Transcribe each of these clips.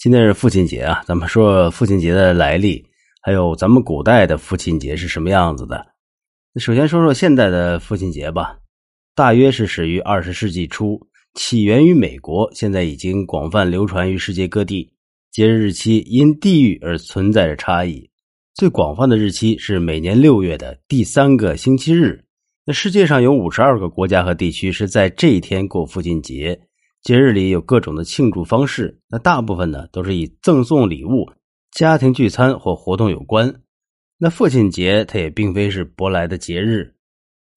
今天是父亲节啊，咱们说父亲节的来历，还有咱们古代的父亲节是什么样子的。首先说说现代的父亲节吧，大约是始于二十世纪初，起源于美国，现在已经广泛流传于世界各地。节日日期因地域而存在着差异，最广泛的日期是每年六月的第三个星期日。那世界上有五十二个国家和地区是在这一天过父亲节。节日里有各种的庆祝方式，那大部分呢都是以赠送礼物、家庭聚餐或活动有关。那父亲节它也并非是舶来的节日，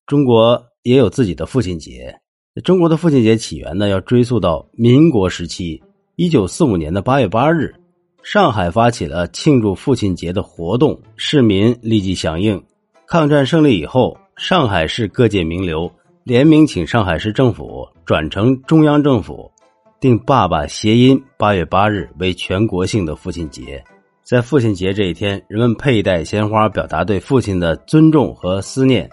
中国也有自己的父亲节。中国的父亲节起源呢要追溯到民国时期，一九四五年的八月八日，上海发起了庆祝父亲节的活动，市民立即响应。抗战胜利以后，上海市各界名流。联名请上海市政府转成中央政府，定“爸爸”谐音八月八日为全国性的父亲节。在父亲节这一天，人们佩戴鲜花，表达对父亲的尊重和思念。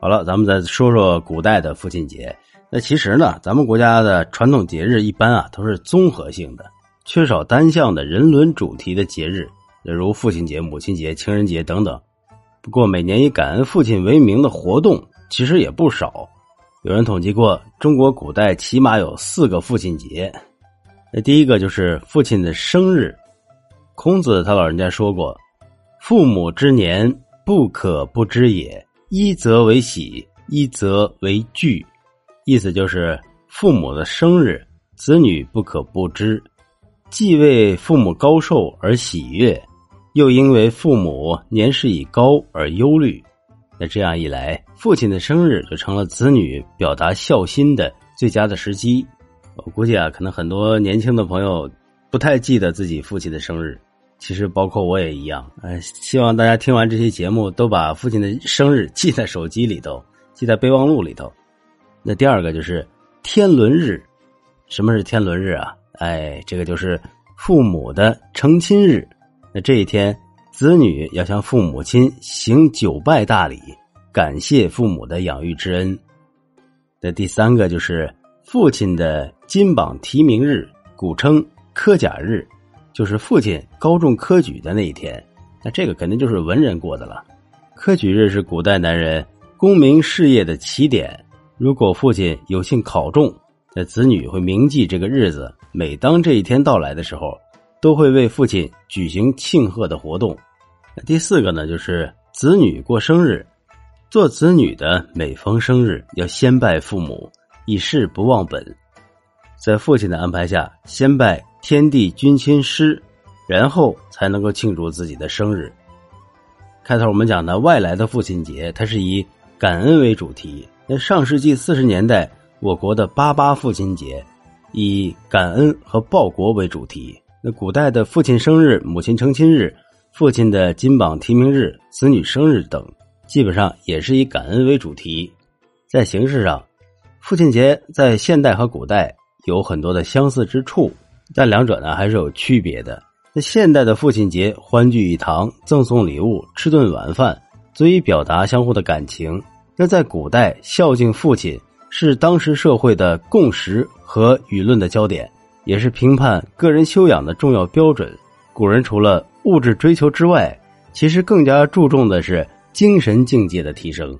好了，咱们再说说古代的父亲节。那其实呢，咱们国家的传统节日一般啊都是综合性的，缺少单向的人伦主题的节日，如父亲节、母亲节、情人节等等。不过，每年以感恩父亲为名的活动其实也不少。有人统计过，中国古代起码有四个父亲节。那第一个就是父亲的生日。孔子他老人家说过：“父母之年，不可不知也。一则为喜，一则为惧。”意思就是父母的生日，子女不可不知，既为父母高寿而喜悦，又因为父母年事已高而忧虑。那这样一来，父亲的生日就成了子女表达孝心的最佳的时机。我估计啊，可能很多年轻的朋友不太记得自己父亲的生日，其实包括我也一样。呃，希望大家听完这期节目，都把父亲的生日记在手机里头，记在备忘录里头。那第二个就是天伦日，什么是天伦日啊？哎，这个就是父母的成亲日。那这一天。子女要向父母亲行九拜大礼，感谢父母的养育之恩。那第三个就是父亲的金榜题名日，古称科甲日，就是父亲高中科举的那一天。那这个肯定就是文人过的了。科举日是古代男人功名事业的起点。如果父亲有幸考中，那子女会铭记这个日子。每当这一天到来的时候。都会为父亲举行庆贺的活动。第四个呢，就是子女过生日，做子女的每逢生日要先拜父母，以示不忘本。在父亲的安排下，先拜天地君亲师，然后才能够庆祝自己的生日。开头我们讲的外来的父亲节，它是以感恩为主题。那上世纪四十年代，我国的八八父亲节，以感恩和报国为主题。那古代的父亲生日、母亲成亲日、父亲的金榜题名日、子女生日等，基本上也是以感恩为主题。在形式上，父亲节在现代和古代有很多的相似之处，但两者呢还是有区别的。那现代的父亲节欢聚一堂，赠送礼物，吃顿晚饭，足以表达相互的感情。那在古代，孝敬父亲是当时社会的共识和舆论的焦点。也是评判个人修养的重要标准。古人除了物质追求之外，其实更加注重的是精神境界的提升。